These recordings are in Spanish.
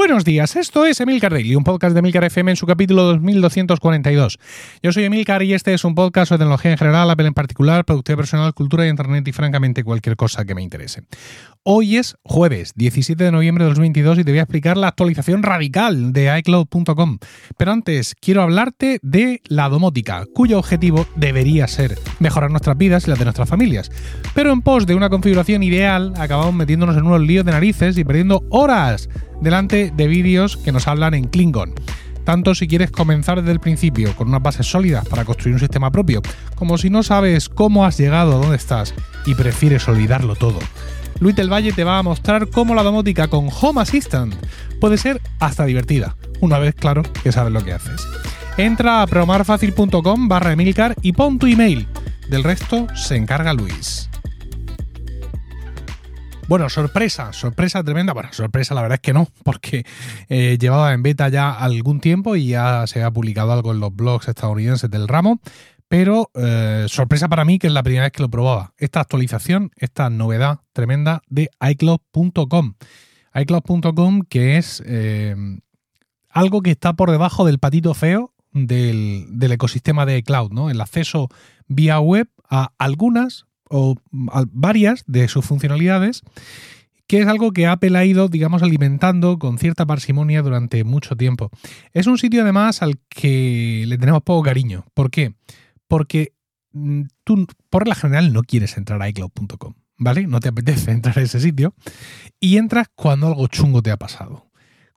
Buenos días, esto es Emilcar Daily, un podcast de Emilcar FM en su capítulo 2242. Yo soy Emilcar y este es un podcast sobre tecnología en general, Apple en particular, productividad personal, cultura y internet y francamente cualquier cosa que me interese. Hoy es jueves 17 de noviembre de 2022 y te voy a explicar la actualización radical de iCloud.com. Pero antes quiero hablarte de la domótica, cuyo objetivo debería ser mejorar nuestras vidas y las de nuestras familias. Pero en pos de una configuración ideal acabamos metiéndonos en unos líos de narices y perdiendo horas delante de vídeos que nos hablan en Klingon. Tanto si quieres comenzar desde el principio con unas bases sólidas para construir un sistema propio, como si no sabes cómo has llegado a dónde estás y prefieres olvidarlo todo. Luis del Valle te va a mostrar cómo la domótica con Home Assistant puede ser hasta divertida, una vez claro que sabes lo que haces. Entra a programarfacil.com barra Emilcar y pon tu email. Del resto se encarga Luis. Bueno, sorpresa, sorpresa tremenda. Bueno, sorpresa la verdad es que no, porque eh, llevaba en beta ya algún tiempo y ya se ha publicado algo en los blogs estadounidenses del ramo. Pero eh, sorpresa para mí que es la primera vez que lo probaba. Esta actualización, esta novedad tremenda de iCloud.com. iCloud.com que es eh, algo que está por debajo del patito feo del, del, ecosistema de iCloud, ¿no? El acceso vía web a algunas, o varias de sus funcionalidades, que es algo que Apple ha ido, digamos, alimentando con cierta parsimonia durante mucho tiempo. Es un sitio además al que le tenemos poco cariño. ¿Por qué? Porque mm, tú, por la general, no quieres entrar a iCloud.com, ¿vale? No te apetece entrar a ese sitio y entras cuando algo chungo te ha pasado.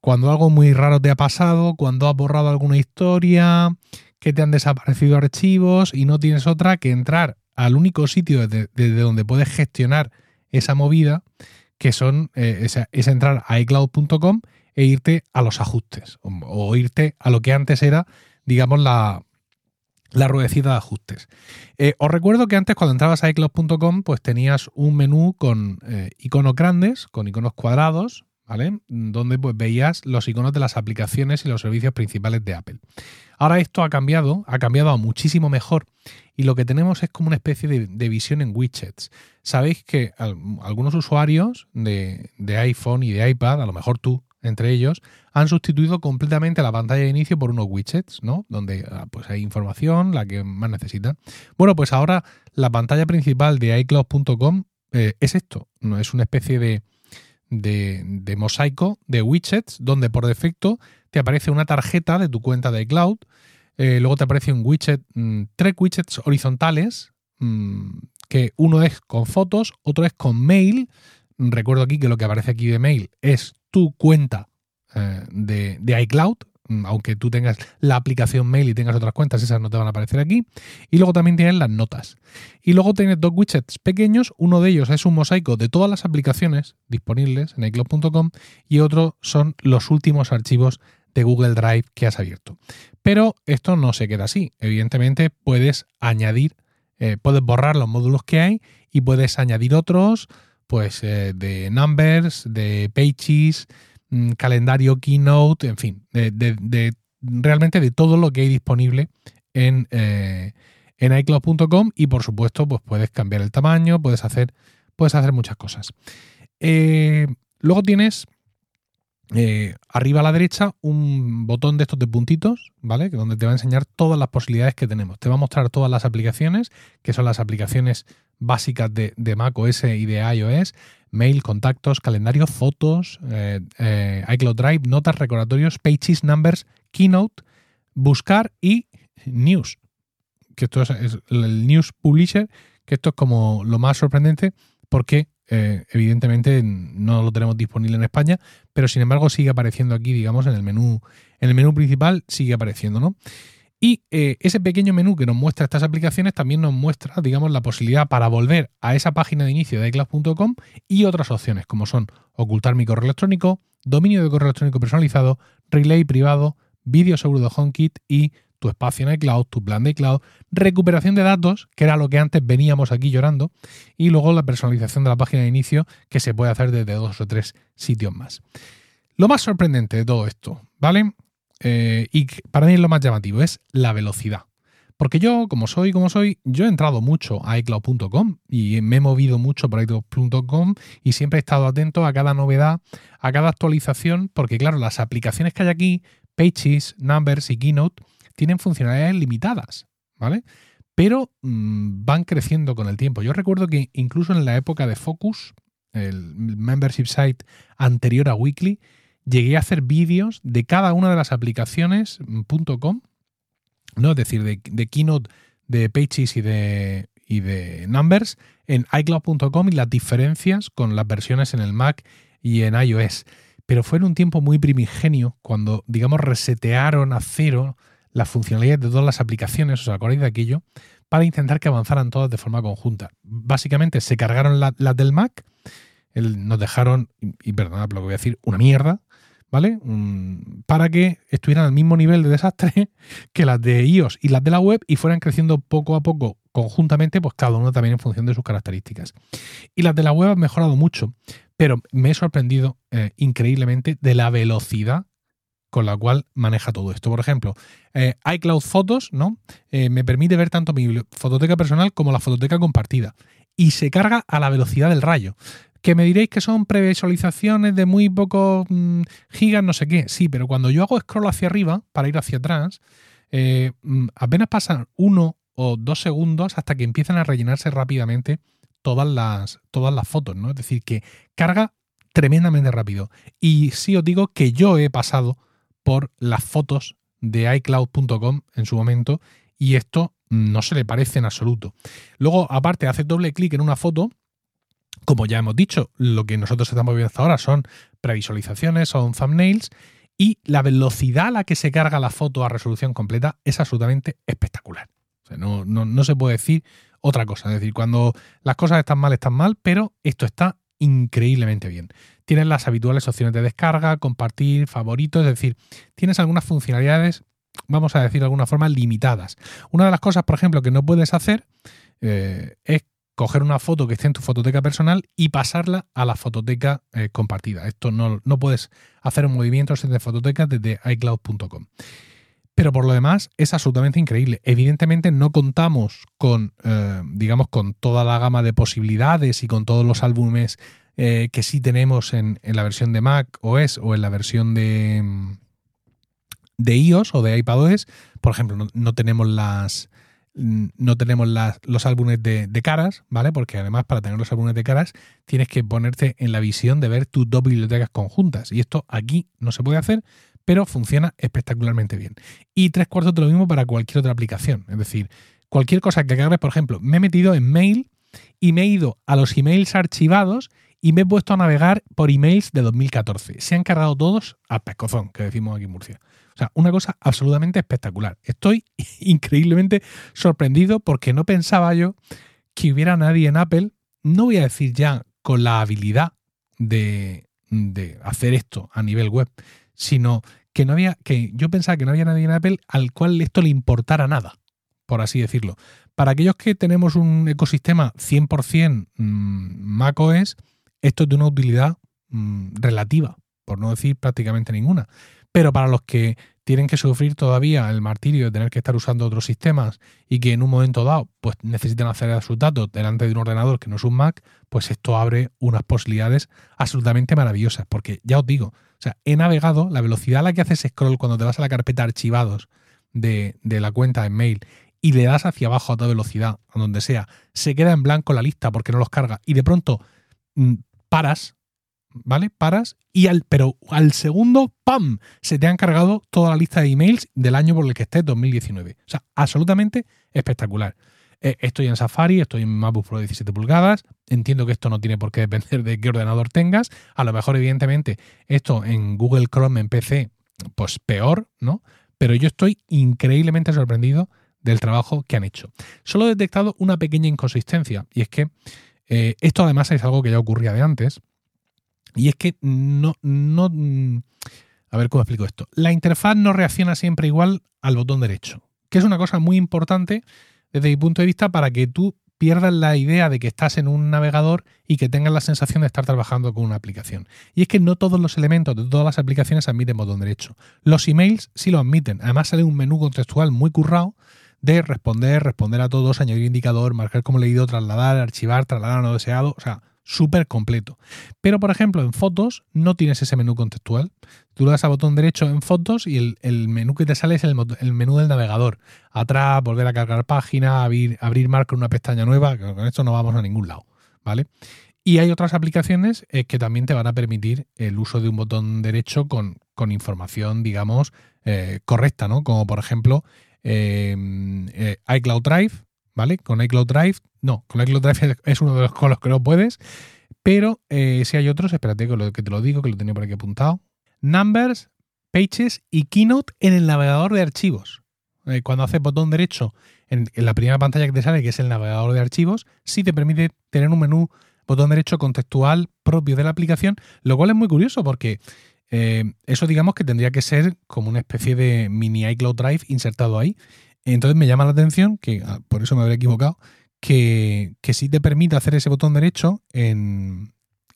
Cuando algo muy raro te ha pasado, cuando has borrado alguna historia, que te han desaparecido archivos y no tienes otra que entrar al único sitio desde, donde puedes gestionar esa movida, que son eh, es, entrar a iCloud.com e irte a los ajustes o, irte a lo que antes era, digamos, la, la ruedecita de ajustes. Eh, os recuerdo que antes cuando entrabas a iCloud.com pues tenías un menú con eh, iconos grandes, con iconos cuadrados, ¿vale? Donde pues veías los iconos de las aplicaciones y los servicios principales de Apple. Ahora esto ha cambiado, ha cambiado a muchísimo mejor y lo que tenemos es como una especie de, visión en widgets. Sabéis que algunos usuarios de, iPhone y de iPad, a lo mejor tú entre ellos, han sustituido completamente la pantalla de inicio por unos widgets, ¿no? Donde ah, pues hay información, la que más necesitan. Bueno, pues ahora la pantalla principal de iCloud.com eh, es esto, ¿no? Es una especie de, de, mosaico de widgets donde por defecto te aparece una tarjeta de tu cuenta de iCloud, eh, luego te aparece un widget, mm, tres widgets horizontales, mm, que uno es con fotos, otro es con mail. Recuerdo aquí que lo que aparece aquí de mail es tu cuenta eh, de, de iCloud, Mm, aunque tú tengas la aplicación mail y tengas otras cuentas, esas no te van a aparecer aquí. Y luego también tienes las notas. Y luego tienes dos widgets pequeños, uno de ellos es un mosaico de todas las aplicaciones disponibles en iCloud.com y otro son los últimos archivos de Google Drive que has abierto. Pero esto no se queda así. Evidentemente puedes añadir, eh, puedes borrar los módulos que hay y puedes añadir otros, pues eh, de numbers, de pages, Mm, calendario, keynote, en fin, de, realmente de todo lo que hay disponible en, eh, en iCloud.com y por supuesto pues puedes cambiar el tamaño, puedes hacer, puedes hacer muchas cosas. Luego tienes eh, arriba a la derecha un botón de estos de puntitos, ¿vale? Que donde te va a enseñar todas las posibilidades que tenemos. Te va a mostrar todas las aplicaciones, que son las aplicaciones básicas de, de Mac OS y de iOS mail, contactos, calendario, fotos, eh, eh, iCloud Drive, notas, recordatorios, pages, numbers, keynote, buscar y news. Que esto es, el news publisher, que esto es como lo más sorprendente porque eh, evidentemente no lo tenemos disponible en España, pero sin embargo sigue apareciendo aquí, digamos, en el menú, en el menú principal sigue apareciendo, ¿no? Y eh, ese pequeño menú que nos muestra estas aplicaciones también nos muestra, digamos, la posibilidad para volver a esa página de inicio de iCloud.com y otras opciones, como son ocultar mi correo electrónico, dominio de correo electrónico personalizado, relay privado, vídeo seguro de HomeKit y tu espacio en iCloud, tu plan de iCloud, recuperación de datos, que era lo que antes veníamos aquí llorando, y luego la personalización de la página de inicio, que se puede hacer desde dos o tres sitios más. Lo más sorprendente de todo esto, ¿vale? Eh, y para mí es lo más llamativo, es la velocidad. Porque yo, como soy, como soy, yo he entrado mucho a iCloud.com y me he movido mucho por iCloud.com y siempre he estado atento a cada novedad, a cada actualización, porque claro, las aplicaciones que hay aquí, Pages, Numbers y Keynote, tienen funcionalidades limitadas, ¿vale? Pero mmm, van creciendo con el tiempo. Yo recuerdo que incluso en la época de Focus, el membership site anterior a Weekly, llegué a hacer vídeos de cada una de las aplicaciones .com, ¿no? Es decir, de, de Keynote, de Pages y de, y de Numbers en iCloud.com y las diferencias con las versiones en el Mac y en iOS. Pero fue en un tiempo muy primigenio cuando, digamos, resetearon a cero las funcionalidades de todas las aplicaciones, ¿os acordáis de aquello? Para intentar que avanzaran todas de forma conjunta. Básicamente se cargaron las la del Mac, el, nos dejaron, y, y perdonad lo que voy a decir, una mierda, ¿vale? para que estuvieran al mismo nivel de desastre que las de iOS y las de la web y fueran creciendo poco a poco conjuntamente, pues cada uno también en función de sus características. Y las de la web han mejorado mucho, pero me he sorprendido eh, increíblemente de la velocidad con la cual maneja todo esto. Por ejemplo, eh, iCloud Fotos, ¿no? Eh, me permite ver tanto mi fototeca personal como la fototeca compartida. Y se carga a la velocidad del rayo. Que me diréis que son previsualizaciones de muy pocos mmm, gigas, no sé qué. Sí, pero cuando yo hago scroll hacia arriba para ir hacia atrás, eh, apenas pasan uno o dos segundos hasta que empiezan a rellenarse rápidamente todas las, todas las fotos, ¿no? Es decir, que carga tremendamente rápido. Y sí os digo que yo he pasado por las fotos de iCloud.com en su momento y esto no se le parece en absoluto. Luego, aparte, hace doble clic en una foto. Como ya hemos dicho, lo que nosotros estamos viendo hasta ahora son previsualizaciones, son thumbnails y la velocidad a la que se carga la foto a resolución completa es absolutamente espectacular. No, no, no se puede decir otra cosa. Es decir, cuando las cosas están mal, están mal, pero esto está increíblemente bien. Tienes las habituales opciones de descarga, compartir, favoritos, es decir, tienes algunas funcionalidades, vamos a decir de alguna forma, limitadas. Una de las cosas, por ejemplo, que no puedes hacer eh, es coger una foto que esté en tu fototeca personal y pasarla a la fototeca eh, compartida. Esto no, no, puedes hacer movimientos de fototeca desde iCloud.com. Pero por lo demás es absolutamente increíble. Evidentemente no contamos con, eh, digamos, con toda la gama de posibilidades y con todos los álbumes eh, que sí tenemos en, la versión de Mac OS o en la versión de, de iOS o de iPadOS. Por ejemplo, no, tenemos las no tenemos los álbumes de, de, caras, ¿vale? Porque además para tener los álbumes de caras tienes que ponerte en la visión de ver tus dos bibliotecas conjuntas. Y esto aquí no se puede hacer, pero funciona espectacularmente bien. Y tres cuartos de lo mismo para cualquier otra aplicación. Es decir, cualquier cosa que cargues, por ejemplo, me he metido en mail y me he ido a los emails archivados y me he puesto a navegar por emails de 2014. Se han cargado todos al pescozón, que decimos aquí en Murcia. O sea, una cosa absolutamente espectacular. Estoy increíblemente sorprendido porque no pensaba yo que hubiera nadie en Apple, no voy a decir ya con la habilidad de, de hacer esto a nivel web, sino que no había, que yo pensaba que no había nadie en Apple al cual esto le importara nada, por así decirlo. Para aquellos que tenemos un ecosistema 100% mmm, macOS, esto es de una utilidad mmm, relativa, por no decir prácticamente ninguna. Pero para los que tienen que sufrir todavía el martirio de tener que estar usando otros sistemas y que en un momento dado pues necesitan acceder a sus datos delante de un ordenador que no es un Mac, pues esto abre unas posibilidades absolutamente maravillosas. Porque ya os digo, o sea, he navegado, la velocidad a la que haces scroll cuando te vas a la carpeta archivados de, de la cuenta en mail y le das hacia abajo a toda velocidad, a donde sea, se queda en blanco la lista porque no los carga y de pronto mmm, paras, ¿vale? Paras y al, pero al segundo, ¡pam! Se te han cargado toda la lista de emails del año por el que estés, 2019. O sea, absolutamente espectacular. Eh, estoy en Safari, estoy en MacBook Pro 17 pulgadas. Entiendo que esto no tiene por qué depender de qué ordenador tengas. A lo mejor, evidentemente, esto en Google Chrome, en PC, pues peor, ¿no? Pero yo estoy increíblemente sorprendido del trabajo que han hecho. Solo he detectado una pequeña inconsistencia y es que eh, esto además es algo que ya ocurría de antes y es que no, no... A ver cómo explico esto. La interfaz no reacciona siempre igual al botón derecho, que es una cosa muy importante desde mi punto de vista para que tú pierdas la idea de que estás en un navegador y que tengas la sensación de estar trabajando con una aplicación. Y es que no todos los elementos de todas las aplicaciones admiten botón derecho. Los emails sí lo admiten. Además sale un menú contextual muy currado de responder, responder a todos, añadir indicador, marcar como leído, trasladar, archivar, trasladar a no deseado, o sea, súper completo. Pero, por ejemplo, en fotos no tienes ese menú contextual. Tú le das al botón derecho en fotos y el, menú que te sale es el, menú del navegador. Atrás, volver a cargar página, abrir, abrir marca una pestaña nueva, con esto no vamos a ningún lado, ¿vale? Y hay otras aplicaciones eh, que también te van a permitir el uso de un botón derecho con, información, digamos, eh, correcta, ¿no? Como por ejemplo eh, iCloud Drive, ¿vale? Con iCloud Drive, no, con iCloud Drive es uno de los con los que no puedes, pero eh, si hay otros, espérate que, que te lo digo, que lo tenía por aquí apuntado. Numbers, Pages y Keynote en el navegador de archivos. Eh, cuando haces botón derecho en, la primera pantalla que te sale, que es el navegador de archivos, sí te permite tener un menú botón derecho contextual propio de la aplicación, lo cual es muy curioso porque eh, eso digamos que tendría que ser como una especie de mini iCloud Drive insertado ahí. Entonces me llama la atención, que ah, por eso me habría equivocado, que, que sí te permite hacer ese botón derecho en,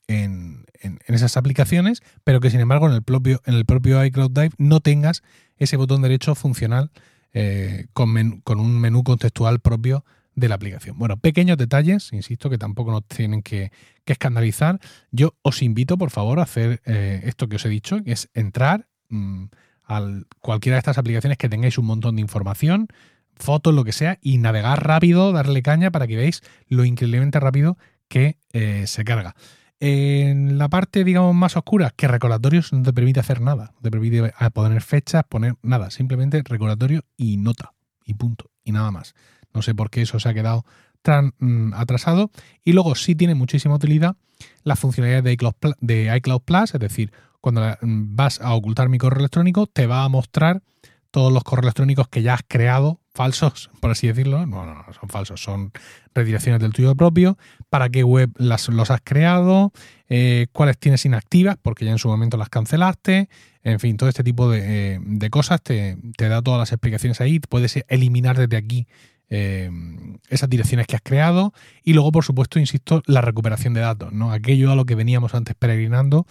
en, esas aplicaciones, pero que sin embargo en el propio, en el propio iCloud Drive no tengas ese botón derecho funcional eh, con, con, un menú contextual propio de la aplicación. Bueno, pequeños detalles, insisto, que tampoco nos tienen que, escandalizar. Yo os invito, por favor, a hacer eh, esto que os he dicho, que es entrar. Mm, a cualquiera de estas aplicaciones que tengáis un montón de información, fotos, lo que sea, y navegar rápido, darle caña para que veáis lo increíblemente rápido que eh, se carga. En la parte, digamos, más oscura, que recordatorios no te permite hacer nada. No te permite poner fechas, poner nada. Simplemente recordatorio y nota. Y punto. Y nada más. No sé por qué eso se ha quedado tan mm, atrasado. Y luego sí tiene muchísima utilidad las funcionalidades de iCloud, de iCloud Plus, es decir, cuando mm, vas a ocultar mi correo electrónico, te va a mostrar todos los correos electrónicos que ya has creado, falsos, por así decirlo. No, no, no son falsos, son redirecciones del tuyo propio, para qué web los has creado, eh, cuáles tienes inactivas, porque ya en su momento las cancelaste. En fin, todo este tipo de, eh, de cosas te, te, da todas las explicaciones ahí. Puedes eliminar desde aquí eh, esas direcciones que has creado y luego, por supuesto, insisto, la recuperación de datos, ¿no? Aquello a lo que veníamos antes peregrinando,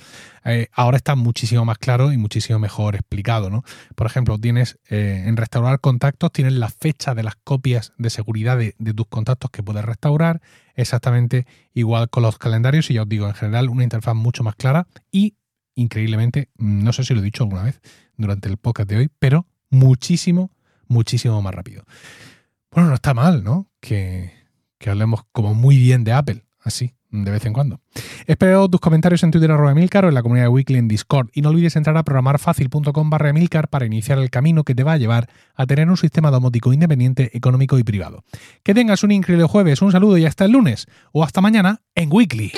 eh, ahora está muchísimo más claro y muchísimo mejor explicado, ¿no? Por ejemplo, tienes eh, en restaurar contactos, tienes la fecha de las copias de seguridad de, de, tus contactos que puedes restaurar, exactamente igual con los calendarios y ya os digo, en general, una interfaz mucho más clara y, increíblemente, no sé si lo he dicho alguna vez durante el podcast de hoy, pero muchísimo, muchísimo más rápido. Bueno, no está mal, ¿no? Que, hablemos como muy bien de Apple, así, de vez en cuando. Espero tus comentarios en Twitter arroba Emilcar o en la comunidad de Weekly en Discord. Y no olvides entrar a programarfacil.com barra para iniciar el camino que te va a llevar a tener un sistema domótico independiente, económico y privado. Que tengas un increíble jueves, un saludo y hasta el lunes o hasta mañana en Weekly.